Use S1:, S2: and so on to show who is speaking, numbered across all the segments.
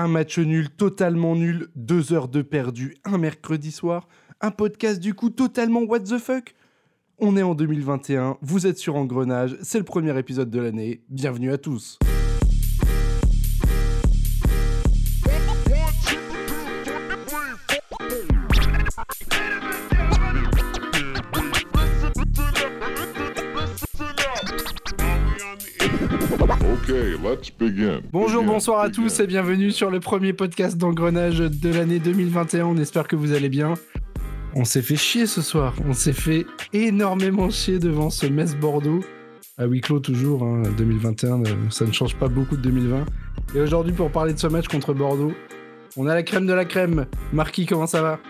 S1: Un match nul, totalement nul, deux heures de perdu, un mercredi soir, un podcast du coup totalement what the fuck. On est en 2021, vous êtes sur Engrenage, c'est le premier épisode de l'année, bienvenue à tous Bonjour, bonsoir à tous et bienvenue sur le premier podcast d'engrenage de l'année 2021. On espère que vous allez bien. On s'est fait chier ce soir. On s'est fait énormément chier devant ce Metz Bordeaux. À huis clos toujours, 2021, hein. euh, ça ne change pas beaucoup de 2020. Et aujourd'hui, pour parler de ce match contre Bordeaux, on a la crème de la crème. Marquis, comment ça va?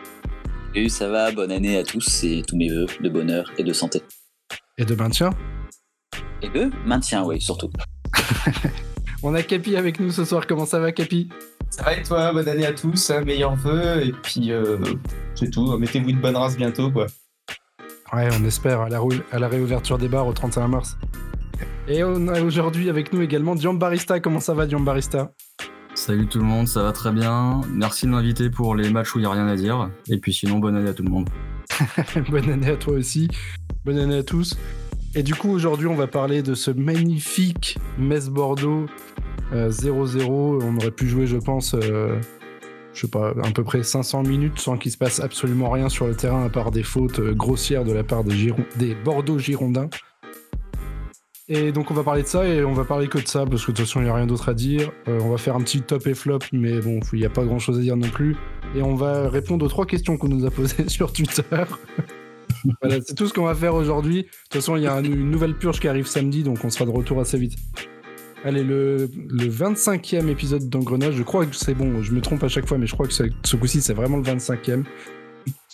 S2: Salut, ça va. Bonne année à tous et tous mes voeux de bonheur et de santé.
S1: Et de maintien?
S2: Et de maintien, oui, surtout.
S1: On a Capi avec nous ce soir. Comment ça va, Capi?
S3: Ça va et toi? Bonne année à tous, hein, meilleurs vœux. Et puis, euh, c'est tout. Mettez-vous une bonne race bientôt, quoi.
S1: Ouais, on espère à la, à la réouverture des bars au 31 mars. Et on a aujourd'hui avec nous également Barista. Comment ça va, Barista?
S4: Salut tout le monde, ça va très bien. Merci de m'inviter pour les matchs où il n'y a rien à dire. Et puis sinon, bonne année à tout le monde.
S1: bonne année à toi aussi. Bonne année à tous. Et du coup, aujourd'hui, on va parler de ce magnifique Metz-Bordeaux 0-0. Euh, on aurait pu jouer, je pense, euh, je sais pas, à peu près 500 minutes sans qu'il se passe absolument rien sur le terrain à part des fautes euh, grossières de la part des, des Bordeaux-Girondins. Et donc on va parler de ça et on va parler que de ça parce que de toute façon il n'y a rien d'autre à dire. on va faire un petit top et flop mais bon il n'y a pas grand chose à dire non plus. Et on va répondre aux trois questions qu'on nous a posées sur Twitter. Voilà, c'est tout ce qu'on va faire aujourd'hui. De toute façon, il y a une nouvelle purge qui arrive samedi, donc on sera de retour assez vite. Allez, le, le 25e épisode d'Engrenage, je crois que c'est bon, je me trompe à chaque fois, mais je crois que ce coup-ci, c'est vraiment le 25e.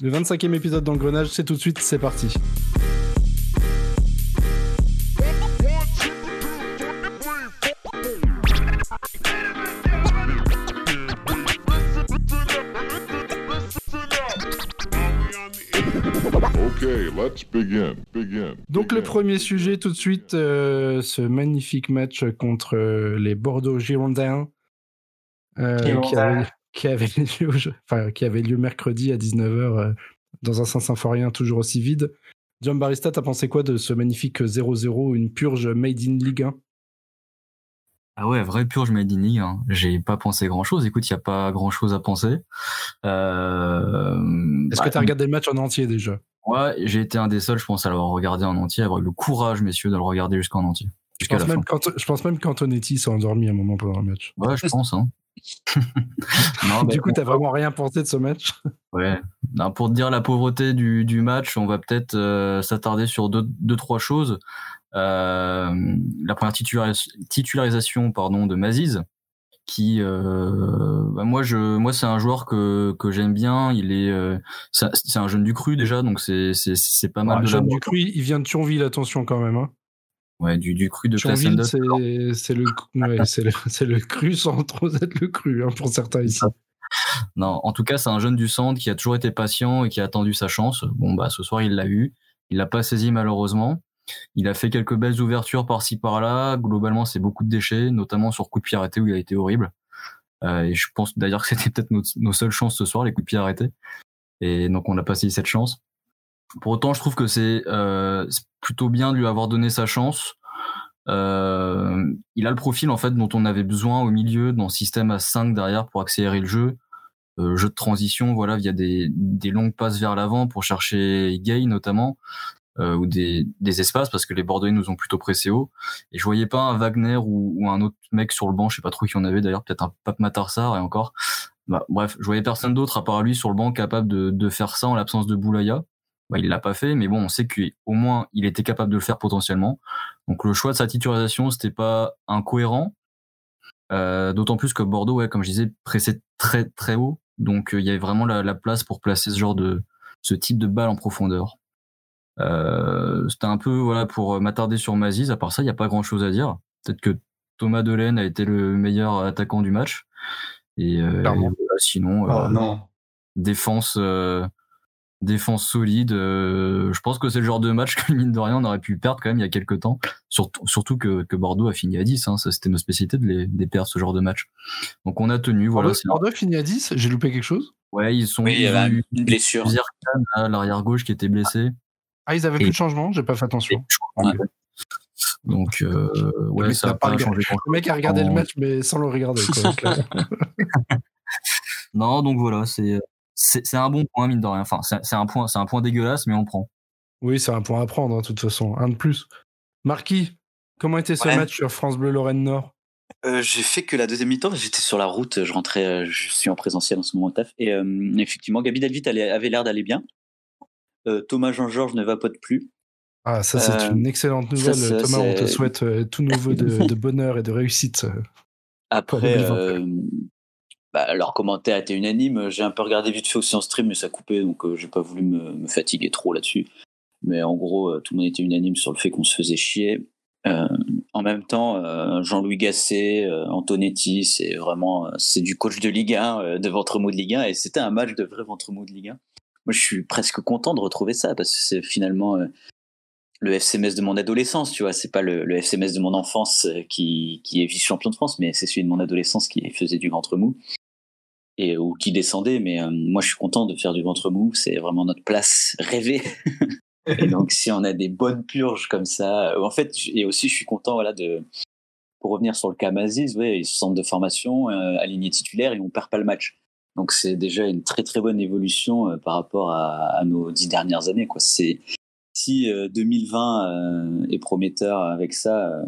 S1: Le 25e épisode d'Engrenage, c'est tout de suite, c'est parti. Premier sujet tout de suite, euh, ce magnifique match contre euh, les Bordeaux Girondins euh, qui, avait, lieu, mercredi à 19h dans un Saint-Symphorien toujours aussi vide. John Barista, t'as pensé quoi de ce magnifique 0-0, une purge made in Ligue 1
S4: ah ouais, vraie purge made in Ligue. J'ai pas pensé grand chose. Écoute, il y a pas grand chose à penser. Est-ce
S1: que tu as bah, regardé le match en entier déjà?
S4: Ouais, j'ai été un des seuls, je pense, à l'avoir regardé en entier, avoir eu le courage, messieurs, de le regarder jusqu'en entier.
S1: Je pense, même je pense même qu'Antonetti s'est endormi un moment pendant le match.
S4: Ouais, je pense. Hein.
S1: non, du coup, t'as vraiment rien pensé de ce match?
S4: Ouais. pour te dire la pauvreté du, du match, on va peut-être euh, s'attarder sur deux, deux, trois choses. Euh, la première titularisation pardon, de Maziz, qui euh, bah moi je moi c'est un joueur que que j'aime bien. Il est euh, c'est un jeune du cru déjà donc c'est c'est c'est pas mal
S1: de jeune du cru il vient de Thionville attention quand même hein.
S4: ouais du du cru de
S1: Thionville c'est c'est le ouais, c'est le c'est le cru sans trop être le cru hein, pour certains ici.
S4: Non en tout cas c'est un jeune du centre qui a toujours été patient et qui a attendu sa chance. Bon bah ce soir il l'a eu. Il l'a pas saisi malheureusement il a fait quelques belles ouvertures par-ci par-là. Globalement, c'est beaucoup de déchets, notamment sur coup de pied arrêté où il a été horrible. Euh, et je pense d'ailleurs que c'était peut-être nos, seules chances ce soir, les coups de pied arrêtés. Et donc on n'a pas saisi cette chance. Pour autant, je trouve que c'est euh, plutôt bien de lui avoir donné sa chance. Euh, il a le profil en fait dont on avait besoin au milieu, dans le système à 5 derrière pour accélérer le jeu. Jeu de transition, voilà, via des longues passes vers l'avant pour chercher Gay notamment euh, ou des, des, espaces parce que les Bordelais nous ont plutôt pressé haut. Et je voyais pas un Wagner ou, ou, un autre mec sur le banc, je sais pas trop qui en avait d'ailleurs, peut-être un Pape Matarsar et encore. Bah, bref, je voyais personne d'autre à part lui sur le banc capable de, de faire ça en l'absence de Boulaya. Bah, il l'a pas fait, mais bon, on sait qu'au moins il était capable de le faire potentiellement. Donc le choix de sa titularisation, c'était pas incohérent. Euh, D'autant plus que Bordeaux, ouais, comme je disais, pressait très très haut. Donc euh, il y avait vraiment la, la, place pour placer ce genre de ce type de balle en profondeur. Euh, c'était un peu voilà pour m'attarder sur Maziz. À part ça, il n'y a pas grand chose à dire. Peut-être que Thomas Delaine a été le meilleur attaquant du match. Et, euh, sinon,
S3: oh, non.
S4: défense, défense solide. euh, je pense que c'est le genre de match que mine de rien on aurait pu perdre quand même il y a quelques temps. Surtout, surtout que, que Bordeaux a fini à 10. Hein, ça c'était nos spécialités de les, de perdre ce genre de match. Donc on a tenu. Voilà.
S1: Bordeaux, Bordeaux finit à 10, j'ai loupé quelque chose?
S4: Ouais, ils sont.
S2: Oui, il y avait une blessure.
S4: L'arrière gauche qui était blessé.
S1: Ah, ils avaient
S4: Et-
S1: plus de changement, j'ai pas fait attention.
S4: Donc euh, ouais, ça
S1: n'a
S4: a
S1: pas
S4: changé
S1: Le mec a regardé le match, mais sans le regarder. Quoi, clairement.
S4: Non, donc voilà, c'est c'est c'est un bon point mine de rien. Enfin, c'est c'est un point, c'est un point dégueulasse, mais on prend.
S1: oui, c'est un point à prendre, hein, de toute façon. Un de plus. Marquis, comment était ce
S2: Ouais.
S1: match sur France Bleu Lorraine Nord?
S2: Euh, j'ai fait que la deuxième mi-temps, j'étais sur la route, je rentrais, euh, je suis en présentiel en ce moment au taf. Et euh, effectivement, Gabi Delvit avait l'air d'aller bien. Euh, Thomas Jean-Georges ne vapote plus.
S1: Ah, ça, c'est
S2: Euh,
S1: une excellente nouvelle.
S2: ça,
S1: Thomas, on te souhaite euh, tout nouveau de, de bonheur et de réussite.
S2: Après,
S1: 2020.
S2: bah, leur commentaire était unanime. J'ai un peu regardé vite fait aussi en stream, mais ça coupait, donc euh, j'ai pas voulu me, me fatiguer trop là-dessus. Mais en gros, euh, tout le monde était unanime sur le fait qu'on se faisait chier. Euh, en même temps, Jean-Louis Gasset, Antonetti, c'est vraiment c'est du coach de Ligue 1, euh, de ventre mou de Ligue 1, et c'était un match de vrai ventre mou de Ligue 1. Moi, je suis presque content de retrouver ça parce que c'est finalement euh, le FCMS de mon adolescence, tu vois. C'est pas le, le FCMS de mon enfance euh, qui, qui est vice-champion de France, mais c'est celui de mon adolescence qui faisait du ventre mou et ou qui descendait. Mais euh, moi, je suis content de faire du ventre mou. C'est vraiment notre place rêvée. et donc, si on a des bonnes purges comme ça, en fait, et aussi, je suis content, voilà, de pour revenir sur le cas Maziz, ouais, ils centre de formation, euh, aligné titulaire et on perd pas le match. Donc c'est déjà une très très bonne évolution euh, par rapport à, à nos dix dernières années. Quoi. C'est si euh, 2020 euh, est prometteur avec ça euh,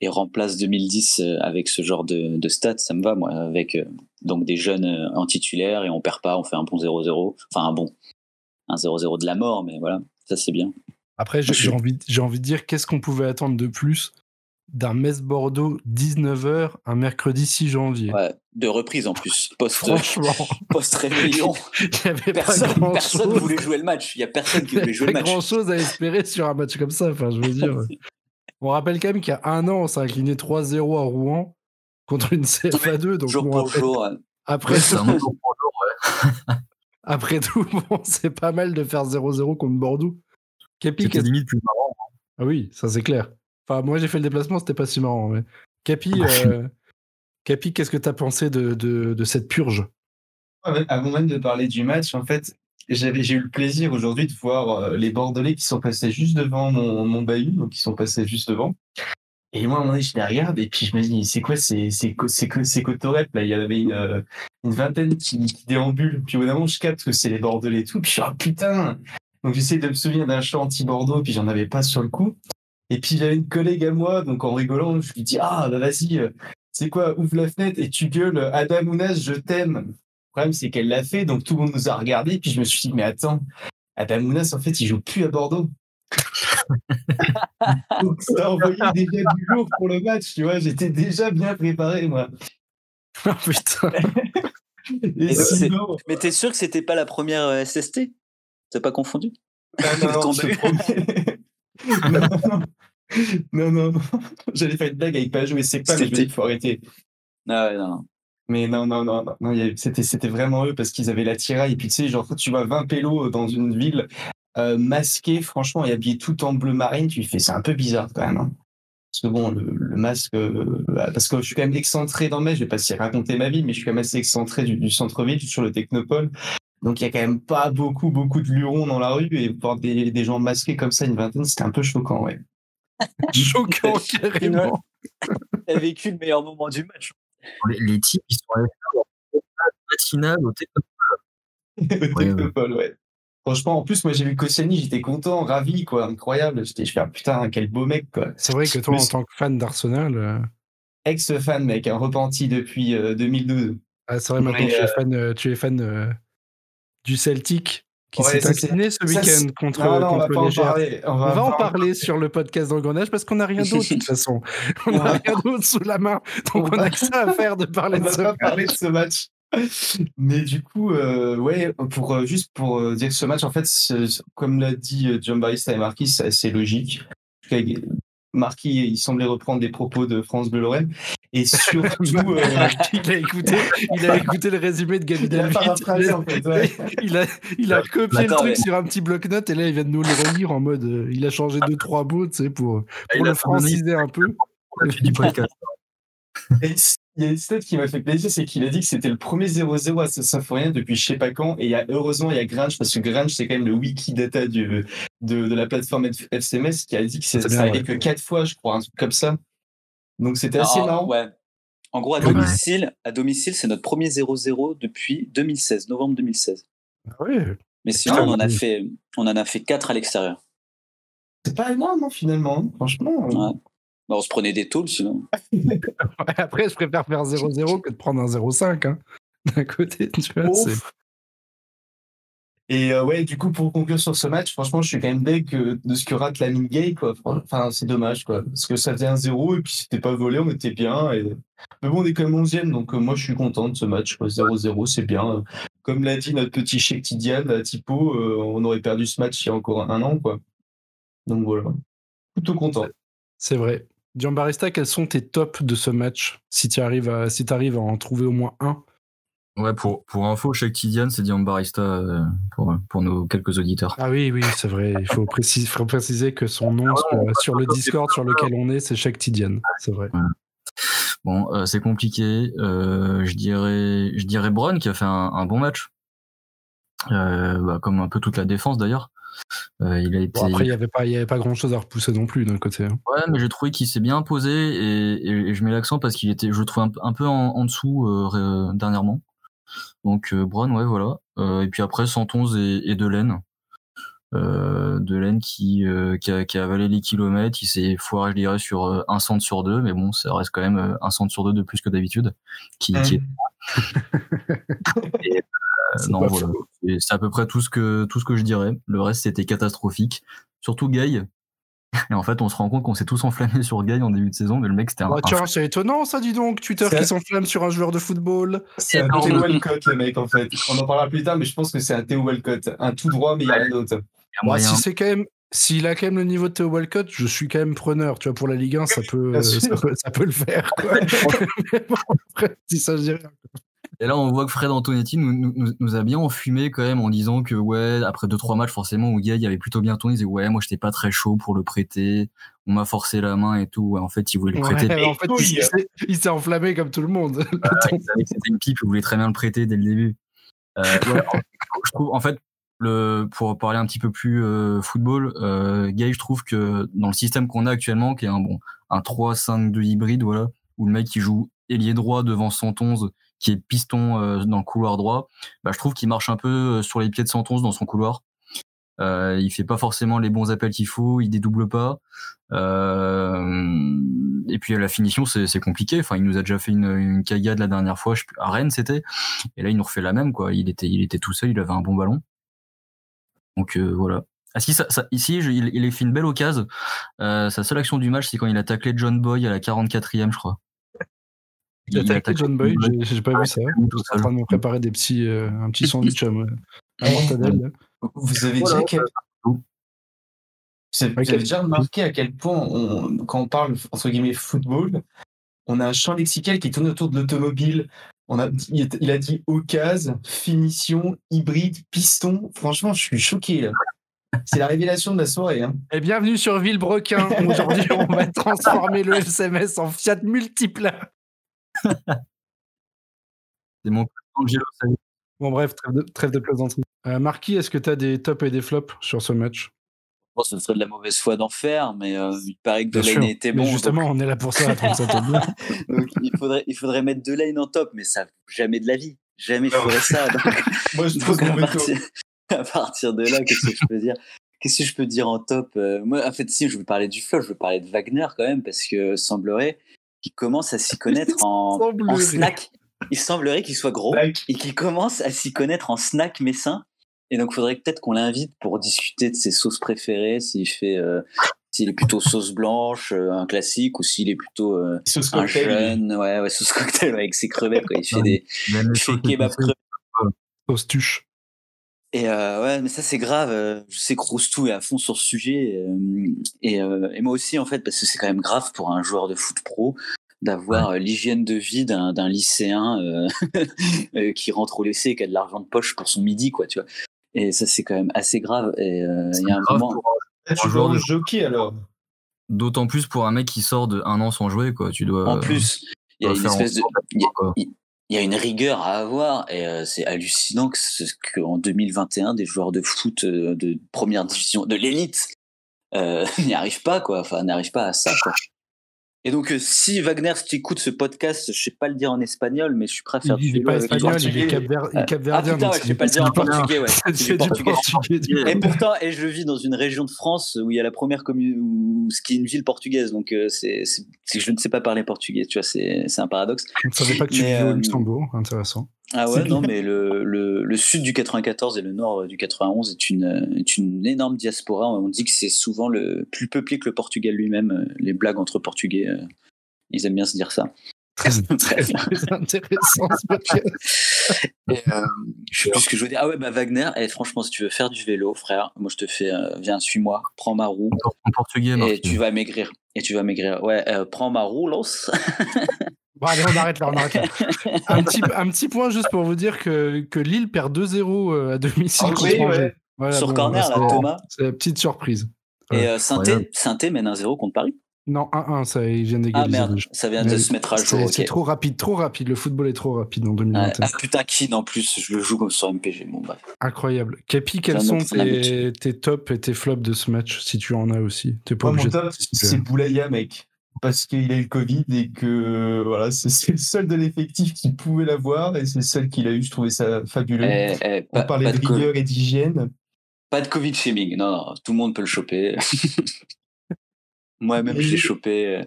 S2: et remplace 2010 euh, avec ce genre de, de stats, ça me va moi. Avec euh, donc des jeunes euh, en titulaire et on perd pas, on fait un bon 0-0, enfin un bon un 0-0 de la mort, mais voilà, ça c'est bien.
S1: Après, j'ai envie, j'ai envie de dire qu'est-ce qu'on pouvait attendre de plus d'un Metz-Bordeaux 19h un mercredi 6 janvier?
S2: Ouais, de reprise en plus, post
S1: Franchement,
S2: post réveillon.
S1: il n'y avait
S2: Personne,
S1: pas
S2: personne
S1: grand-chose.
S2: voulait jouer le match. Il y a personne qui voulait
S1: n'y
S2: jouer le
S1: pas
S2: match.
S1: grand chose à espérer sur un match comme ça. Enfin, je veux dire. On rappelle quand même qu'il y a un an, on s'est incliné 3-0 à Rouen contre une CFA2. Donc
S2: jour
S1: bon,
S2: pour
S1: après,
S2: jour. euh,
S1: après,
S4: Ouais, c'est un
S1: tout,
S4: bon jour pour le jour, ouais.
S1: après tout, bon, c'est pas mal de faire 0-0 contre Bordeaux. Kepi,
S4: C'était limite plus marrant.
S1: ah oui, ça c'est clair. Enfin, moi j'ai fait le déplacement, c'était pas si marrant. Mais... Capi, euh, Capi, qu'est-ce que t'as pensé de, de, cette purge?
S3: Ouais, Avant même de parler du match, en fait, j'ai eu le plaisir aujourd'hui de voir euh, les Bordelais qui sont passés juste devant mon, mon bahut, donc ils sont passés juste devant. Et moi, à un moment donné, je les regarde et puis je me dis, c'est quoi ces, ces, là? Il y en avait une, euh, une vingtaine qui, qui déambulent. Puis au bout d'un moment, je capte que c'est les Bordelais et tout. Puis je suis ah putain Donc j'essaie de me souvenir d'un chant anti-Bordeaux, puis j'en avais pas sur le coup. Et puis j'avais une collègue à moi, donc en rigolant, je lui dis, ah bah vas-y, euh, c'est quoi, ouvre la fenêtre et tu gueules, Adam Ounas, je t'aime. Le problème, c'est qu'elle l'a fait, donc tout le monde nous a regardé. Puis je me suis dit, mais attends, Adam Ounas, en fait, il joue plus à Bordeaux. donc ça a envoyé déjà du lourd pour le match, tu vois. J'étais déjà bien préparé, moi.
S1: Oh putain
S3: Et,
S2: Et donc, c'est-
S3: sinon,
S2: Mais t'es sûr que c'était pas la première euh, SST T'as pas confondu?
S3: Non, non, non, non, non, non, non. J'allais faire une blague avec Pajot et c'est pas, mais je me
S2: C'était-
S3: dis, il faut arrêter.
S2: Ah ouais, non, non.
S3: Mais non, non, non, non, c'était, c'était vraiment eux parce qu'ils avaient la tiraille. Et puis, tu sais, genre, tu vois 20 pélos dans une ville euh, masqués, franchement, et habillés tout en bleu marine, tu fais, c'est un peu bizarre quand même. hein. Parce que bon, le, le masque, euh, bah, parce que je suis quand même excentré dans Metz, je vais pas si raconter ma vie, mais je suis quand même assez excentré du, du centre-ville, sur le Technopole. Donc, il y a quand même pas beaucoup, beaucoup de lurons dans la rue et voir des, des gens masqués comme ça, une vingtaine, c'était un peu choquant, ouais.
S1: Choquant, carrément
S2: T'as vécu le meilleur moment du match.
S4: Les, les types, ils sont allés faire leur matinale au Technopole.
S3: Au Technopole, ouais. Franchement, en plus, moi, j'ai vu Koscielny, j'étais content, ravi, quoi, incroyable. J'étais, je fais, ah, putain, quel beau mec, quoi.
S1: C'est vrai que toi, en tant que fan d'Arsenal, euh,
S3: Ex-fan, mec, un repenti depuis euh, 2012.
S1: ah, c'est vrai, maintenant
S3: Mais,
S1: tu, es
S3: euh,
S1: fan, euh, tu es fan euh, du Celtic qui
S3: Ouais,
S1: s'est incliné ce week-end contre,
S3: Non, non, on va en
S1: Gers.
S3: parler. On
S1: On
S3: va,
S1: en parler sur le podcast d'Engrenage parce qu'on n'a rien d'autre de toute façon. On n'a rien d'autre sous la main. Donc
S3: On
S1: on
S3: va-
S1: a que ça à faire de parler
S3: On
S1: de
S3: va
S1: ça.
S3: pas parler de ce match. Mais du coup, euh, ouais, pour, euh, juste pour euh, dire que ce match, en fait, comme l'a dit John Barista et Marquis, c'est assez logique. Marquis, il semblait reprendre des propos de France Bleu Lorraine. Et surtout. euh,
S1: il, a écouté, il a écouté le résumé de Gabi
S3: il a
S1: Delvit.
S3: paraphrasé, en fait, ouais.
S1: Il a, il a copié
S2: Attends,
S1: le truc
S2: mais-
S1: sur un petit bloc-notes et là il vient de nous le relire en mode euh, il a changé deux trois mots tu sais pour,
S4: il
S1: pour
S4: a
S1: le franciser un peu.
S4: du podcast.
S3: Et il y a une stat qui m'a fait plaisir, c'est qu'il a dit que c'était le premier 0-0 à ce Symphorien depuis je sais pas quand. Et il y a, heureusement, il y a Grinch, parce que Grinch, c'est quand même le wiki data du, de, de la plateforme FCMS qui a dit que ça arrivé
S1: ouais.
S3: que quatre fois, je crois, un truc comme ça. Donc c'était assez
S2: Ah,
S3: marrant.
S2: ouais. En gros, à
S4: Ouais.
S2: domicile, à domicile, c'est notre premier 0-0 depuis 2016, novembre 2016.
S1: Ah ouais.
S2: Mais sinon,
S1: Ah,
S2: on en a
S1: oui.
S2: fait, on en a fait quatre à l'extérieur.
S3: C'est pas énorme, hein, finalement. hein. Franchement.
S2: Ouais. Bah, on se prenait des tôles, sinon.
S1: Après je préfère faire 0-0 que de prendre un 0-5 hein. d'un côté tu vois.
S3: Et euh, ouais, du coup, pour conclure sur ce match, franchement, je suis quand même deg de ce que rate la Gay, quoi. Enfin, c'est dommage, quoi. Parce que ça faisait un 0 et puis c'était pas volé, on était bien. Et... Mais bon, on est quand même 11e, donc euh, moi, je suis content de ce match, quoi. 0-0, c'est bien. Comme l'a dit notre petit Cheikh Tidiane, à Tipo, euh, on aurait perdu ce match il y a encore un an, quoi. Donc voilà. Plutôt content.
S1: C'est vrai. Giambarista, quels sont tes tops de ce match si tu arrives à si arrives à en trouver au moins un?
S4: Ouais, pour, pour info, Tidiane, c'est Dion Barista euh, pour, pour nos quelques auditeurs.
S1: Ah oui, oui, c'est vrai. Il faut, préciser, faut préciser que son nom sur, sur le Discord sur lequel on est, c'est Shaq Tidiane. C'est vrai.
S4: Bon, euh, c'est compliqué. Euh, je dirais, je dirais qui a fait un, un bon match, euh, bah, comme un peu toute la défense d'ailleurs. Euh, il a été.
S1: Bon, après, il n'y avait pas, il y avait pas grand chose à repousser non plus d'un côté. hein.
S4: Ouais, mais j'ai trouvé qu'il s'est bien imposé et, et, et je mets l'accent parce qu'il était, je le trouve un, un peu en, en dessous euh, ré- dernièrement. Donc euh, Brown, ouais, voilà. Euh, et puis après Santonze et, et Delaine. Euh, Delaine qui, euh, qui, a, qui a avalé les kilomètres, il s'est foiré, je dirais, sur euh, un centre sur deux, mais bon, ça reste quand même euh, un centre sur deux de plus que d'habitude. Qui, qui est, euh,
S1: C'est
S4: non, voilà. C'est à peu près tout ce que tout ce que je dirais. Le reste c'était catastrophique. Surtout Gay. Et en fait, on se rend compte qu'on s'est tous enflammés sur Gay en début de saison, mais le mec c'était un,
S1: Ah,
S4: un
S1: tiens, c'est étonnant ça, dis donc. Twitter qui s'enflamme sur un joueur de football.
S3: C'est un. Théo Walcott, le mec, en fait. On en parlera plus tard, mais je pense que c'est un Théo Walcott. Un tout droit, mais il y a rien d'autre.
S4: Moyen.
S1: si c'est quand même, s'il a quand même le niveau de Theo Walcott, je suis quand même preneur. Tu vois, pour la Ligue 1, ça peut, euh, ça peut, ça peut le faire. Quoi. Si ça, je dirais.
S4: Et là, on voit que Fred Antonetti nous, nous, nous- nous a bien enfumé quand même en disant que ouais, après deux trois matchs forcément où Gay avait plutôt bien tourné, il disait ouais, moi j'étais pas très chaud pour le prêter, on m'a forcé la main et tout. En fait, il voulait le prêter.
S1: Ouais, en fait, il, s'est- il s'est enflammé comme tout le monde.
S4: Ouais, il savait que c'était une pipe, il voulait très bien le prêter dès le début. Euh, ouais, je trouve, en fait, le, pour parler un petit peu plus euh, football, euh, Gay, je trouve que dans le système qu'on a actuellement, qui est un bon un 3-5-2 hybride, voilà, où le mec qui joue ailier droit devant 111, qui est piston euh, dans le couloir droit, bah, je trouve qu'il marche un peu euh, sur les pieds de 111 dans son couloir. Euh, il fait pas forcément les bons appels qu'il faut, il dédouble pas. Euh, et puis à la finition, c'est compliqué. Enfin, il nous a déjà fait une, une cagade la dernière fois, je à Rennes c'était, et là il nous refait la même quoi. Il était, il était tout seul, il avait un bon ballon. Donc euh, voilà. Ah si, ça, ça- ici je- il, il a fait une belle occasion. Euh, sa seule action du match, c'est quand il a taclé John Boy à la 44e, je crois.
S1: Il a attaqué
S4: taclé
S1: John Boy, j'ai- j'ai pas vu ça. Je suis en train de me préparer des petits, euh, un petit sandwich à, à
S3: Eh,
S1: mortadelle. là.
S3: Vous avez
S4: Voilà.
S3: déjà, quel- vous avez, vous
S1: Ok.
S3: avez déjà remarqué à quel point, on- quand on parle entre guillemets football, on a un champ lexical qui tourne autour de l'automobile. On a, il a dit occasion, finition, hybride, piston. Franchement, je suis choqué là. C'est la révélation de la soirée. Hein.
S1: Et bienvenue sur Villebrequin. Aujourd'hui, on va transformer le FCMS en Fiat multiple.
S4: C'est mon Angelo.
S1: Bon, bref, trêve de, trêve de plaisanterie. Euh, Marquis, est-ce que tu as des tops et des flops sur ce match?
S2: Bon, ce serait de la mauvaise foi d'en faire, mais euh, il paraît que Delaine était
S1: Mais
S2: bon.
S1: justement, on est là pour ça, donc
S2: il, faudrait, il faudrait mettre Delaine en top, mais ça, jamais de la vie. Jamais je ferais ça. Donc,
S3: Moi, je trouve
S2: donc, à, partir, à partir de là, qu'est-ce que je peux dire? Qu'est-ce que je peux dire en top Euh, Moi, en fait, si je veux parler du flop, je veux parler de Wagner quand même, parce que semblerait qu'il commence à s'y connaître en, en snack. Il semblerait qu'il soit gros et qu'il commence à s'y connaître en snack messin. Et donc, il faudrait peut-être qu'on l'invite pour discuter de ses sauces préférées, s'il fait, euh, s'il est plutôt sauce blanche, euh, un classique, ou s'il est plutôt euh,
S3: Sauce
S2: un
S3: cocktail.
S2: jeune, ouais, ouais, sauce cocktail avec ses crevettes, quoi. Il fait des,
S4: Il
S2: fait kebab crevettes.
S1: Sauce tuche.
S2: Et euh, ouais, mais ça c'est grave. Je sais que Roustou est à fond sur ce sujet. Et, euh, et moi aussi, en fait, parce que c'est quand même grave pour un joueur de foot pro d'avoir l'hygiène de vie d'un lycéen euh, qui rentre au lycée et qui a de l'argent de poche pour son midi, quoi, tu vois. Et ça, c'est quand même assez grave. Et euh, il y a un moment.
S4: pour-
S3: tu au
S4: de-
S3: jockey alors
S4: D'autant plus pour un mec qui sort de un an sans jouer, quoi. Tu dois.
S2: En plus, il y a une
S4: en
S2: espèce de. il y a-
S4: quoi.
S2: il y a une rigueur à avoir et euh, c'est hallucinant que ce- qu'en 2021 des joueurs de foot euh, de première division de l'élite euh, n'y arrivent pas quoi enfin n'arrivent pas à ça quoi. Et donc euh, si Wagner si tu écoutes ce podcast je sais pas le dire en espagnol mais je suis prêt à faire
S1: Il
S2: du
S1: pas
S2: vélo
S1: espagnol, il est
S2: Portugais.
S1: cap-ver- il est
S2: Ah
S1: cap-verdien.
S2: putain ouais, je sais pas le dire en portugais ouais
S1: C'est
S2: portugais.
S1: portugais.
S2: Et pourtant, et je vis dans une région de France où il y a la première commune, où ce qui est une ville portugaise, donc euh, c'est, je ne sais pas parler portugais, tu vois, c'est, c'est un paradoxe.
S1: Je ne savais pas que tu
S2: Mais,
S1: vivais au
S2: euh,
S1: Luxembourg. Intéressant.
S2: Ah ouais, non, mais le, le, le sud du 94 et le nord du 91 est une, est une énorme diaspora. On dit que c'est souvent le plus peuplé que le Portugal lui-même. euh, Les blagues entre Portugais, euh, ils aiment bien se dire ça.
S1: Très, très, très intéressant ce podcast.
S2: Et, euh, je sais plus ce que je veux dire. Ah ouais, bah Wagner, et franchement, si tu veux faire du vélo, frère, moi je te fais, euh, viens, suis-moi, prends ma roue.
S4: En portugais,
S2: Et tu vas maigrir. Et tu vas maigrir. Ouais, euh, prends ma roue, lance.
S1: Bon, allez, on arrête là, on arrête là. Un petit, un petit point juste pour vous dire que, que Lille perd 2-0 euh, à domicile
S3: Ah
S1: contre
S3: oui,
S1: Angers.
S3: ouais.
S1: Voilà,
S2: Sur
S1: bon,
S2: corner, là,
S1: c'est-
S2: Thomas.
S1: C'est la petite surprise.
S2: Et euh, Sainté,
S4: incroyable.
S2: Sainté mène 1-0 contre Paris.
S1: Non, 1-1, ça, ils viennent
S2: Ah
S1: d'égaliser.
S2: merde, ça vient de
S1: Mais
S2: se mettre à jour.
S1: C'est trop rapide, trop rapide. Le football est trop rapide en
S2: Ouais.
S1: 2021.
S2: Ah putain, Keane en plus, je le joue comme sur MPG. Bon, bah.
S1: Incroyable. Capi, quels sont tes, tes tops et tes flops de ce match, si tu en as aussi? T'es pas
S3: Moi,
S1: obligé
S3: mon
S1: de
S3: top, c'est Boulaya, mec. Parce qu'il a eu le Covid et que voilà, c'est le seul de l'effectif qui pouvait l'avoir et c'est le seul qu'il a eu. Je trouvais ça fabuleux.
S2: Eh, eh,
S3: On
S2: pas,
S3: parlait
S2: pas
S3: de rigueur et d'hygiène.
S2: pas de Covid shaming. Non, non, tout le monde peut le choper. Moi-même, je l'ai chopé. euh,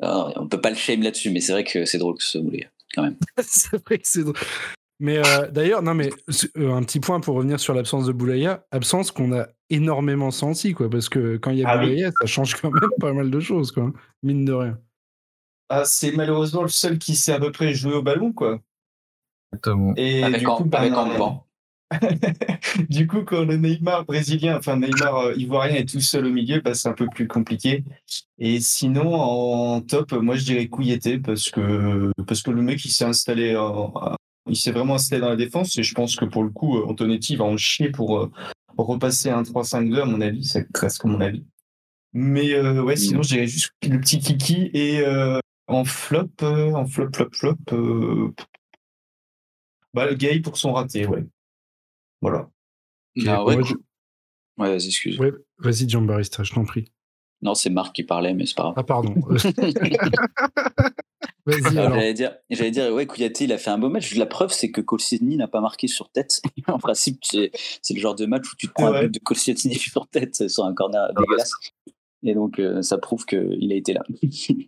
S2: non, on peut pas le shame là-dessus, mais c'est vrai que c'est drôle que ce voulait.
S1: c'est vrai que c'est drôle. Mais euh, d'ailleurs, non, mais euh, un petit point pour revenir sur l'absence de Boulaya, absence qu'on a énormément senti, quoi, parce que quand il y a
S3: Ah oui.
S1: Boulaya, ça change quand même pas mal de choses, quoi, mine de rien.
S3: Ah, c'est malheureusement le seul qui sait à peu près jouer au ballon, quoi.
S4: Exactement.
S3: Et
S2: Avec,
S3: du
S2: en,
S3: coup, ben,
S2: avec
S3: euh, du coup, quand le Neymar brésilien, enfin Neymar euh, ivoirien est tout seul au milieu, bah, c'est un peu plus compliqué. Et sinon, en top, moi je dirais Kouyeté parce que parce que le mec il s'est installé, en- il s'est vraiment installé dans la défense et je pense que pour le coup, euh, Antonetti va en chier pour, euh, repasser à un 3-5-2 à mon avis, c'est presque mon avis. Mais euh, ouais, sinon je dirais juste le petit Kiki et euh, en flop, euh, en flop, flop, flop. euh, bah, le gay pour son raté, ouais. Voilà.
S2: Ah ouais. Ouais, vas-y, excuse.
S1: Ouais, vas-y, John Barista, je t'en prie.
S2: Non, c'est Marc qui parlait, mais c'est pas grave.
S1: Ah, pardon.
S2: J'allais dire, j'allais dire, ouais, Kouyaté, il a fait un beau match. La preuve, c'est que Koscielny n'a pas marqué sur tête. en principe, c'est le genre de match où tu te prends un
S3: Ouais.
S2: but de sur tête sur un corner dégueulasse. Et donc, euh, ça prouve qu'il a été là.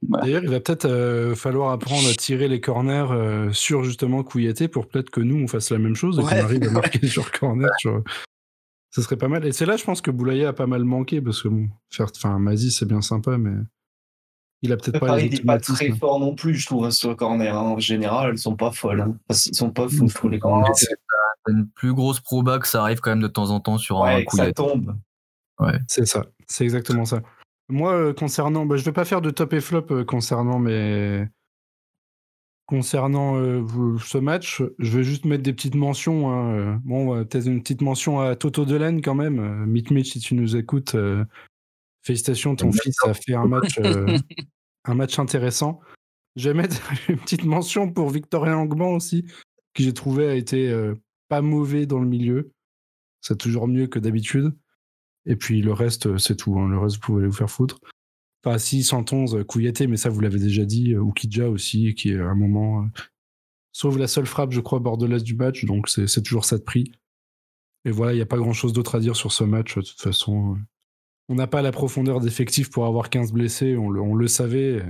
S2: Voilà.
S1: D'ailleurs, il va peut-être euh, falloir apprendre à tirer les corners euh, sur justement Kouyaté pour peut-être que nous, on fasse la même chose et qu'on arrive à marquer sur corner. sur- Ça serait pas mal. Et c'est là, je pense que Boulaya a pas mal manqué parce que bon, faire, enfin, Mazi, c'est bien sympa, mais il a peut-être pas
S3: Paris n'est pas très fort non plus, je trouve, hein, sur le corner. hein. En général, elles sont pas folles. Hein. Enfin, Ils sont pas fous, je trouve, les corners.
S4: C'est une plus grosse proba que ça arrive quand même de temps en temps sur un
S3: Ouais,
S4: coup
S3: ça tombe.
S1: C'est ça. C'est exactement ça. Moi, euh, concernant, bah, je vais pas faire de top et flop euh, concernant mes concernant euh, ce match. Je vais juste mettre des petites mentions. hein. Bon, peut-être une petite mention à Toto Delaine quand même. Mitch Mitch, si tu nous écoutes, euh, félicitations, ton fils a fait un match, euh, un match intéressant. Je vais mettre une petite mention pour Victorien Angban aussi, qui j'ai trouvé a été euh, pas mauvais dans le milieu. C'est toujours mieux que d'habitude. Et puis le reste, euh, c'est tout. hein. Le reste, vous pouvez aller vous faire foutre. Enfin, si, 111, euh, Kouyaté, mais ça, vous l'avez déjà dit. Oukidja aussi, qui est à un moment. euh, sauve la seule frappe, je crois, bordelaise du match. Donc, c'est toujours ça de prix. Et voilà, il n'y a pas grand-chose d'autre à dire sur ce match. De toute façon, on n'a pas la profondeur d'effectif pour avoir 15 blessés. On le, on le savait.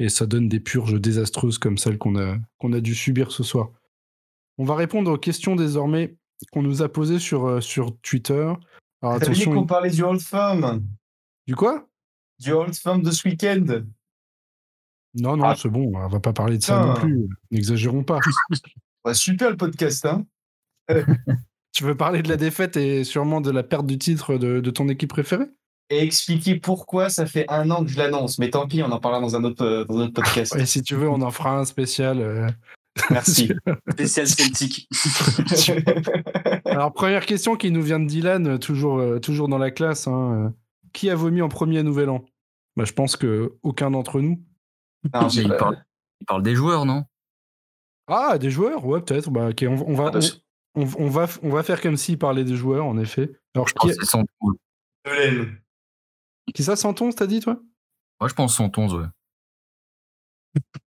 S1: Et ça donne des purges désastreuses comme celles qu'on a, qu'on a dû subir ce soir. On va répondre aux questions désormais qu'on nous a posées sur, euh, sur Twitter. Alors attention,
S3: qu'on parlait du Old Firm.
S1: du quoi?
S3: Du Old Firm de ce week-end.
S1: Non, non,
S3: Ah.
S1: c'est bon, on va pas parler de ça non plus. N'exagérons pas.
S3: Super le podcast, hein.
S1: Tu veux parler de la défaite et sûrement de la perte du titre de, de ton équipe préférée?
S3: Et expliquer pourquoi ça fait un an que je l'annonce. Mais tant pis, on en parlera dans un autre, euh, dans un autre podcast.
S1: Et si tu veux, on en fera un spécial. euh.
S3: Merci.
S2: Spécial Celtic.
S1: Alors, première question qui nous vient de Dylan, euh, toujours, euh, toujours dans la classe. hein. Qui a vomi en premier Nouvel An? Bah, Je pense que aucun d'entre nous.
S3: Non,
S4: il, parle, il parle des joueurs, non?
S1: Ah, des joueurs Ouais, peut-être. Bah, ok, on, on va,
S2: Ah, bah,
S1: on, on- on va, on va faire comme s'il parlait des joueurs, en effet. Alors,
S4: Je pense c'est 111.
S3: Delaine.
S1: qui ça, Santon, t'as dit, toi?
S4: Moi, je pense 111, ouais.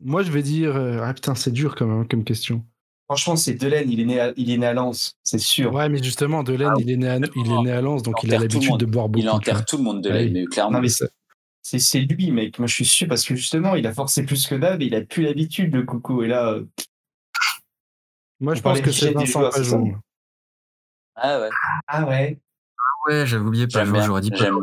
S1: Moi, je vais dire. euh, Ah putain, c'est dur quand même comme question.
S3: Franchement, c'est Delaine. Il est né à, il est né à Lens, c'est sûr.
S1: Ouais, mais justement, Delaine,
S4: Ah,
S1: il, est né à, il est né à Lens, donc
S2: Il
S1: il a l'habitude de boire beaucoup.
S2: Il enterre tout le monde de
S1: Ah
S2: mais clairement.
S3: Non, mais c'est- lui, mec. Moi, je suis sûr parce que justement, il a forcé plus que d'hab et il a plus l'habitude, le coucou. Et là, euh,
S1: Moi, je pense que c'est Vincent Pajot.
S2: Ah ouais.
S3: ah ouais.
S4: Ouais, j'avais oublié Pajot,
S2: bien,
S4: j'aurais dit Pajot.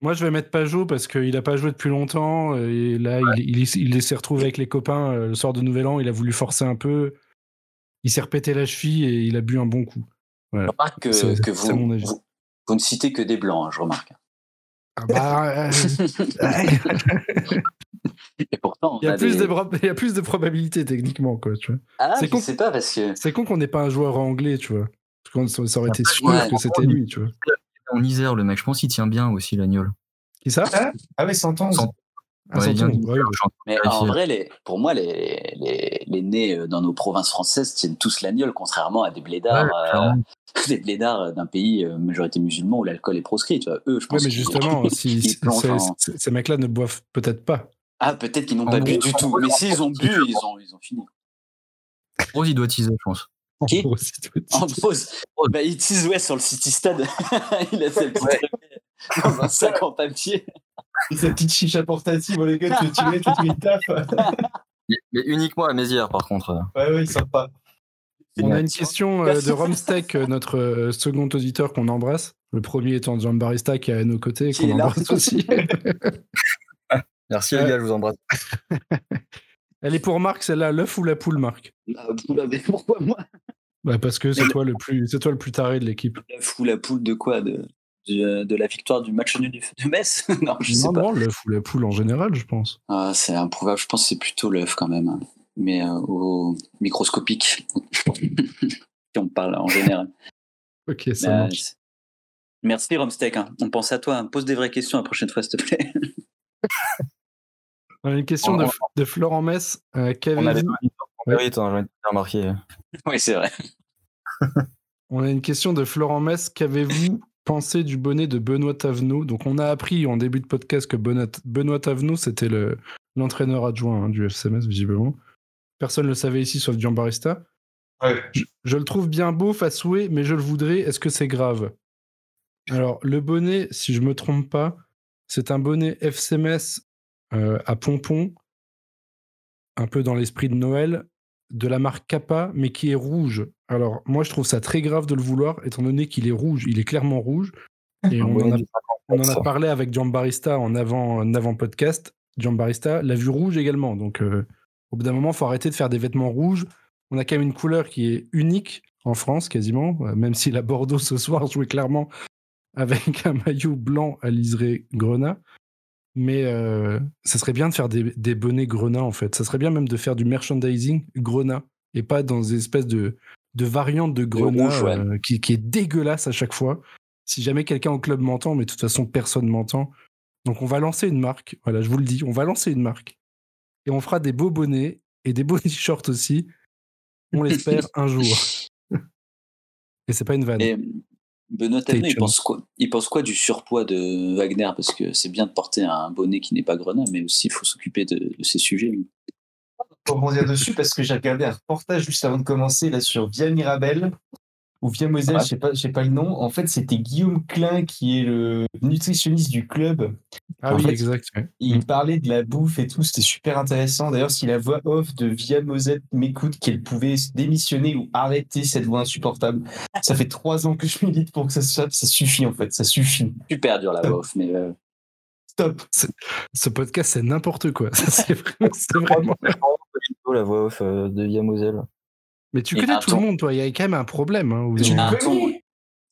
S1: Moi, je vais mettre Pajot parce qu'il n'a pas joué depuis longtemps. Et là, il, il, il s'est retrouvé avec les copains euh, le soir de Nouvel An. Il a voulu forcer un peu. Il s'est repété la cheville et il a bu un bon coup.
S2: Je remarque que, vous, vous ne citez que des blancs, hein, je remarque.
S1: Ah bah, euh,
S2: Et pourtant,
S1: il, y a
S2: a
S1: plus
S2: des-
S1: de, il y a plus de probabilités techniquement. Quoi, tu vois.
S2: Ah,
S1: C'est con-
S2: pas parce que.
S1: C'est con qu'on n'ait pas un joueur anglais, tu vois. Parce ça aurait été sûr
S2: Ouais.
S1: que c'était lui, tu vois.
S4: En Isère, le mec, je pense qu'il tient bien aussi, l'agneau.
S1: Qui ça?
S3: Ah ouais, 111.
S4: Cent-
S1: Ah,
S4: Ouais, il
S1: Santon,
S4: vient du-
S1: ouais, ouais.
S4: je suis en train de
S2: Mais en vrai, les, pour moi, les, les, les nés euh, dans nos provinces françaises tiennent tous l'agnole, contrairement à des blédards,
S4: Ouais,
S2: euh. Des blédards d'un pays euh, majorité musulman où l'alcool est proscrit. Tu vois. Eux, je
S1: Ouais,
S2: pense
S1: mais justement,
S2: ils
S1: si- ces-
S2: en-
S1: ces- ces mecs-là ne boivent peut-être pas.
S2: Ah, peut-être qu'ils n'ont
S4: En
S2: pas bu du tout. Mais s'ils ont bu, ils ont, ils ont fini.
S4: Rose, il doit teaser, je pense.
S2: Qui?
S1: En gros, si tu veux dire.
S2: En pause, bah, il tease ouais, sur le City Stade. il a sa petite
S4: Ouais.
S2: dans un sac en papier.
S3: Et sa petite chicha portative, les gars, tu veux tirer, tu veux tirer le taf.
S4: Mais mais uniquement à Mézières, par contre. euh.
S3: Ouais, ouais, sympa.
S1: On a une question euh, de Romstech, euh, notre euh, second auditeur qu'on embrasse. Le premier étant Jean Barista qui est à nos côtés et qu'on embrasse aussi.
S4: Merci les gars, je vous embrasse.
S1: Elle est pour Marc, celle-là, l'œuf ou la poule, Marc?
S2: Ah, poule, mais pourquoi moi?
S1: Bah Parce que c'est toi le plus, c'est toi le plus taré de l'équipe.
S2: La fou la poule de quoi? De, de, de la victoire du match nul du- de Metz? Non, je sais
S1: Non,
S2: pas.
S1: non, l'œuf ou la poule en général, je pense.
S2: Ah, c'est improuvable. Je pense que c'est plutôt l'œuf quand même. Mais euh, au microscopique. si on parle en général.
S1: Ok, ça
S2: Mais, euh,
S1: marche.
S2: Merci Romsteak. hein. On pense à toi. hein. Pose des vraies questions la prochaine fois, s'il te plaît.
S1: On a une question de, de Florent Metz. Euh,
S4: On a les
S1: Qu'avez-vous
S4: mérites, j'ai envie de faire remarquer.
S2: oui, c'est vrai.
S1: On a une question de Florent Metz. Qu'avez-vous pensé du bonnet de Benoît Tavenot? Donc, on a appris en début de podcast que Benoît, Benoît Tavenot, c'était le- l'entraîneur adjoint hein, du FCMS, visiblement. Personne ne le savait ici, sauf Dian Barista.
S3: Ouais.
S1: Je, je le trouve bien beau, à souhait, mais je le voudrais. Est-ce que c'est grave? Alors, le bonnet, si je me trompe pas, c'est un bonnet FCMS euh, à pompons, un peu dans l'esprit de Noël, de la marque Kappa, mais qui est rouge. Alors, moi, je trouve ça très grave de le vouloir, étant donné qu'il est rouge. Il est clairement rouge. Et on en a, on en a parlé avec Giambarista en avant, en avant podcast. Giambarista l'a vu rouge également. Donc, euh, au bout d'un moment, il faut arrêter de faire des vêtements rouges. On a quand même une couleur qui est unique en France, quasiment, euh, même si la Bordeaux ce soir jouait clairement avec un maillot blanc à liseré grenat. Mais euh, ça serait bien de faire des, des bonnets grenat, en fait. Ça serait bien même de faire du merchandising grenat et pas dans des espèces de, de variantes de grenat
S2: rouge, ouais.
S1: euh, qui, qui est dégueulasse à chaque fois. Si jamais quelqu'un au club m'entend, mais de toute façon, personne m'entend. Donc, on va lancer une marque. Voilà, je vous le dis, on va lancer une marque. Et on fera des beaux bonnets et des beaux t-shirts aussi. On l'espère un jour. Et c'est pas une vanne.
S2: Et Benoît Tavenot, il pense, quoi, il pense quoi du surpoids de Wagner? Parce que c'est bien de porter un bonnet qui n'est pas grenat, mais aussi il faut s'occuper de, de ces sujets.
S3: Pour rebondir dessus, parce que j'ai regardé un reportage juste avant de commencer là sur Via Mirabel ou Via Moselle,
S2: Ouais.
S3: je sais pas, je sais pas le nom. En fait, c'était Guillaume Klein qui est le nutritionniste du club.
S1: ah
S3: en
S1: oui,
S3: fait,
S1: exact. ouais.
S3: Il parlait de la bouffe et tout, c'était super intéressant. D'ailleurs, si la voix off de Via Moselle m'écoute, qu'elle pouvait démissionner ou arrêter cette voix insupportable. Ça fait trois ans que je milite pour que ça se fasse. Ça suffit en fait, ça suffit.
S2: Super dur la voix off, mais euh,
S3: Stop.
S1: Ce podcast, c'est n'importe quoi. C'est vraiment, c'est vraiment-
S4: la voix off euh, de Via Moselle.
S1: Mais tu
S2: Il
S1: connais tout le monde, toi. Il y a quand même un problème. Hein,
S2: Il a un ton,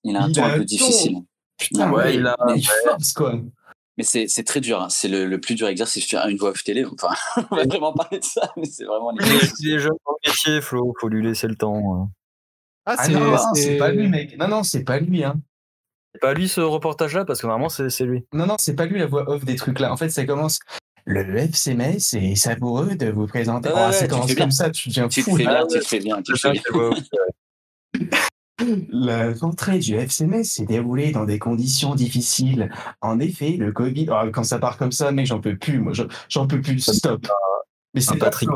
S2: Il a un
S3: Il
S2: ton
S3: a
S2: un
S3: un
S2: peu
S3: ton.
S2: difficile.
S3: Putain,
S4: Ouais,
S3: mais,
S4: il a-
S3: mais il force, quoi.
S2: Mais c'est c'est très dur. hein. C'est le, le plus dur exercice. Faire une voix off télé. Enfin, on va vraiment parler de ça, mais c'est vraiment les.
S4: Il est jeune métier, Flo, faut lui laisser le temps. hein.
S1: Ah,
S3: Ah non, c'est pas lui, mec. Non, non, c'est pas lui, hein.
S4: C'est pas lui ce reportage-là, parce que normalement c'est c'est lui.
S3: Non, non, c'est pas lui la voix off des trucs là. En fait, ça commence. Le FC Metz est savoureux de vous présenter. Oh,
S2: fais bien.
S3: comme ça, tu deviens
S2: Tu te
S3: fou.
S2: fais
S3: là.
S2: bien,
S4: Ah
S2: tu te fais bien, tu te
S4: C'est
S2: fais bien.
S3: La rentrée du FC Metz s'est déroulée dans des conditions difficiles. En effet, le Covid. Oh, quand ça part comme ça, mec, j'en peux plus. Moi, j'en- peux plus. Stop. Mais c'est pas,
S4: Patrick.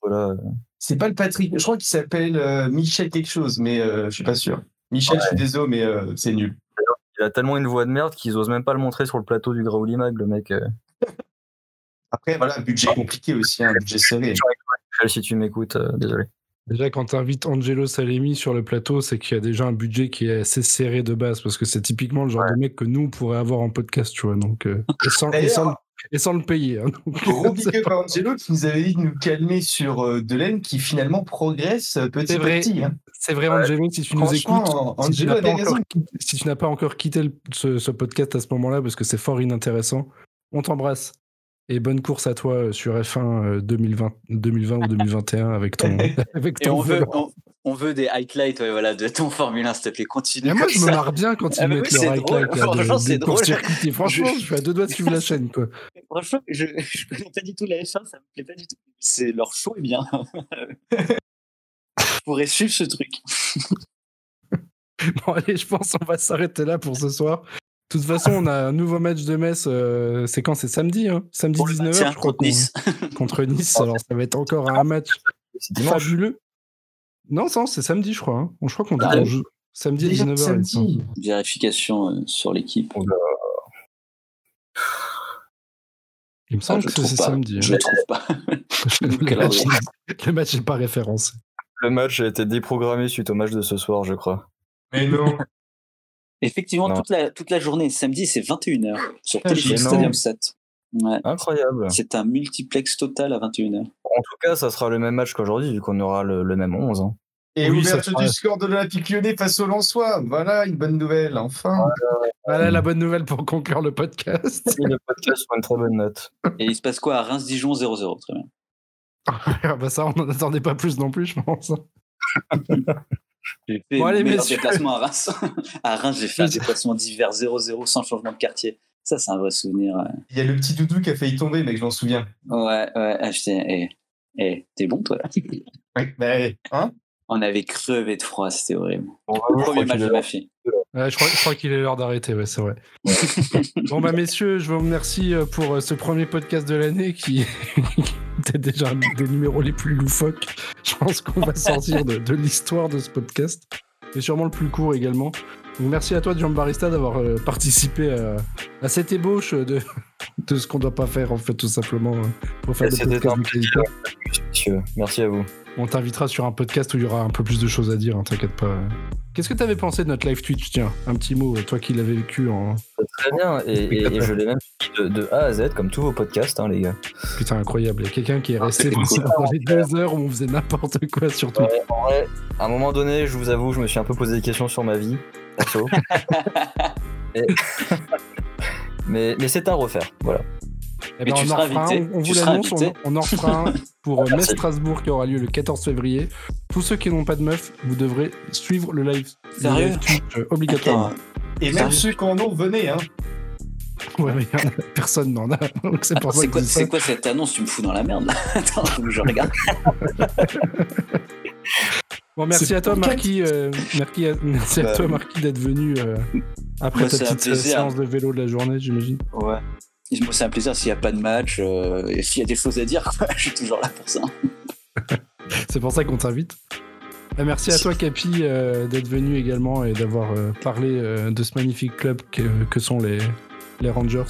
S4: Voilà.
S3: c'est pas le Patrick. Je crois qu'il s'appelle euh, Michel quelque chose, mais euh, je suis pas sûr. Michel, je suis désolé, mais euh, c'est nul.
S4: Il a tellement une voix de merde qu'ils osent même pas le montrer sur le plateau du Graouli Mag, le mec.
S3: Après, voilà, budget compliqué aussi, un budget serré.
S4: Michel, si tu m'écoutes, euh, désolé.
S1: Déjà, quand tu invites Angelo Salemi sur le plateau, c'est qu'il y a déjà un budget qui est assez serré de base, parce que c'est typiquement le genre de mec que nous on pourrait avoir en podcast, tu vois. Donc, euh, et, sans, et, sans, et sans le payer. hein. Donc,
S3: Gros big
S1: c'est
S3: up à Angelo qui nous avait dit de nous calmer sur euh, Delaine qui finalement progresse euh, petit
S1: C'est
S3: à
S1: vrai.
S3: petit. hein.
S1: C'est vrai, Angelo, si tu nous écoutes, si tu encore si tu n'as pas encore quitté le- ce, ce podcast à ce moment-là, parce que c'est fort inintéressant, on t'embrasse. Et bonne course à toi euh, sur F1 euh, 2020, 2020 ou 2021 avec ton, avec
S2: Et
S1: ton
S2: on veut,
S1: volant.
S2: on, on veut des highlights ouais, voilà, de ton Formule 1, s'il te plaît. Continue.
S1: Et moi, je me marre bien quand ils
S2: Ah, mais
S1: mettent
S2: oui,
S1: leur highlight
S2: Franchement, c'est drôle.
S1: Franchement, je... suis à deux doigts de suivre la chaîne. Quoi.
S2: Franchement, je, je connais pas du tout la F1, ça me plaît pas du tout. C'est leur show est bien. je pourrais suivre ce truc.
S1: Bon, allez, je pense qu'on va s'arrêter là pour ce soir. De toute façon, on a un nouveau match de Metz. euh, c'est quand? C'est samedi, hein? Samedi
S2: Pour le
S1: 19h,
S2: maintien
S1: je crois.
S2: contre Nice.
S1: contre Nice. Alors, ça va être encore un match fabuleux. Non, non, c'est samedi, je crois. hein. Je crois qu'on
S2: Ah,
S1: joue samedi à
S3: Déjà
S1: 19h. il me semble.
S3: samedi.
S2: Vérification euh, sur l'équipe.
S1: Il me semble
S2: Ah,
S1: que c'est samedi.
S2: Je
S1: hein.
S2: le trouve pas.
S1: le, match, le match n'est pas référencé.
S4: Le match a été déprogrammé suite au match de ce soir, je crois.
S3: Mais non.
S2: Effectivement,
S4: Non.
S2: toute la, toute la journée, samedi, c'est 21h sur
S3: Ah,
S2: Téléfilm. Stadium 7. Ouais.
S4: Incroyable.
S2: C'est un multiplex total à 21h.
S4: En tout cas, ça sera le même match qu'aujourd'hui, vu qu'on aura le, le même 11. hein.
S3: Et
S1: Oui, sera-
S3: du score de l'Olympique lyonnais face au Lensois. Voilà une bonne nouvelle, enfin.
S1: Voilà la bonne nouvelle pour conclure le podcast.
S4: Et le podcast sur une très bonne note.
S2: Et il se passe quoi à Reims-Dijon 0-0 Très bien.
S1: Ah bah ça, on n'en attendait pas plus non plus, je pense.
S2: J'ai fait
S1: Bon, allez,
S2: meilleur déplacement à Reims. à Reims, j'ai fait un déplacement d'hiver 0-0 sans changement de quartier. Ça, c'est un vrai souvenir. ouais.
S3: Il y a le petit doudou qui a failli tomber, mec, je m'en souviens.
S2: Ouais, ouais, j'étais. Eh, eh, t'es bon, toi
S3: Ouais, bah, hein?
S2: On avait crevé de froid, c'était horrible.
S4: Bon, je
S2: Premier match de ma fille.
S1: Ouais, je crois, qu'il est l'heure d'arrêter, ouais, c'est vrai. bon, bah, messieurs, je vous remercie euh, pour euh, ce premier podcast de l'année qui était déjà un des numéros les plus loufoques. Je pense qu'on va sortir de, de l'histoire de ce podcast. Et sûrement le plus court également. Donc, merci à toi, John Barista, d'avoir euh, participé à, à cette ébauche de, de ce qu'on doit pas faire, en fait, tout simplement, pour faire des podcasts de qualité.
S4: Merci à vous.
S1: On t'invitera sur un podcast où il y aura un peu plus de choses à dire, hein, t'inquiète pas. Qu'est-ce que t'avais pensé de notre live Twitch Tiens, un petit mot, toi qui l'avais vécu en.
S4: Très bien, et, et- et je l'ai même suivi de, de A à Z, comme tous vos podcasts, hein, les gars.
S1: Putain, incroyable. Il y a quelqu'un qui est resté
S2: c'était cool.
S1: pendant les deux heures où on faisait n'importe quoi sur Twitch.
S4: Ouais, en vrai, à un moment donné, je vous avoue, je me suis un peu posé des questions sur ma vie, perso. Et- mais mais c'est à refaire, voilà.
S1: Eh ben, on en refera vous l'annonce, on, en refera un pour euh. Metz Strasbourg qui aura lieu le 14 février. Tous ceux qui n'ont pas de meuf, vous devrez suivre le live,
S2: Sérieux
S1: euh, obligatoirement.
S2: Attends,
S3: Et même
S2: Sérieux
S3: ceux qui en ont, venez, hein.
S1: Ouais, mais personne n'en a. Donc c'est pour
S2: attends,
S1: ça
S2: c'est
S1: que
S2: quoi, c'est cette annonce? Tu me fous dans la merde là Attends, je regarde.
S1: Bon, merci à toi, Marquis. euh, merci à, merci à
S2: Bah,
S1: toi, Marquis, d'être venu euh, après
S2: Bah,
S1: ta petite séance de vélo de la journée, j'imagine.
S2: Ouais. Moi, c'est un plaisir s'il n'y a pas de match euh, et s'il y a des choses à dire, quoi, je suis toujours là pour ça.
S1: C'est pour ça qu'on t'invite. Et merci à toi, Capi, euh, d'être venu également et d'avoir euh, parlé euh, de ce magnifique club que, que sont les, les Rangers.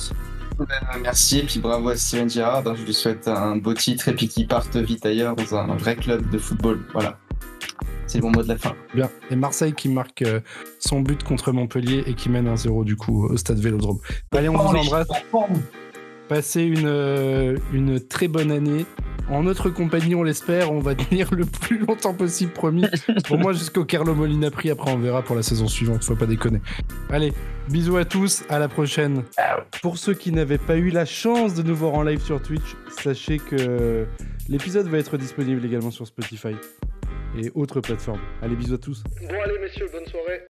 S3: Euh, Merci, et puis bravo à Steven Gerrard. hein, Je lui souhaite un beau titre et puis qu'il parte vite ailleurs dans un vrai club de football. Voilà. C'est le bon mot de la fin.
S1: Bien. Et Marseille qui marque euh, son but contre Montpellier et qui mène 1-0 du coup au stade Vélodrome. Allez, on vous embrasse. Passez une, euh, une très bonne année. En notre compagnie, on l'espère, on va tenir le plus longtemps possible, promis. Pour moi, jusqu'au Carlo Molina Prix. Après, on verra pour la saison suivante. Faut pas déconner. Allez, bisous à tous. À la prochaine. Pour ceux qui n'avaient pas eu la chance de nous voir en live sur Twitch, sachez que l'épisode va être disponible également sur Spotify et autres plateformes. Allez, bisous à tous.
S5: Bon allez messieurs, bonne soirée.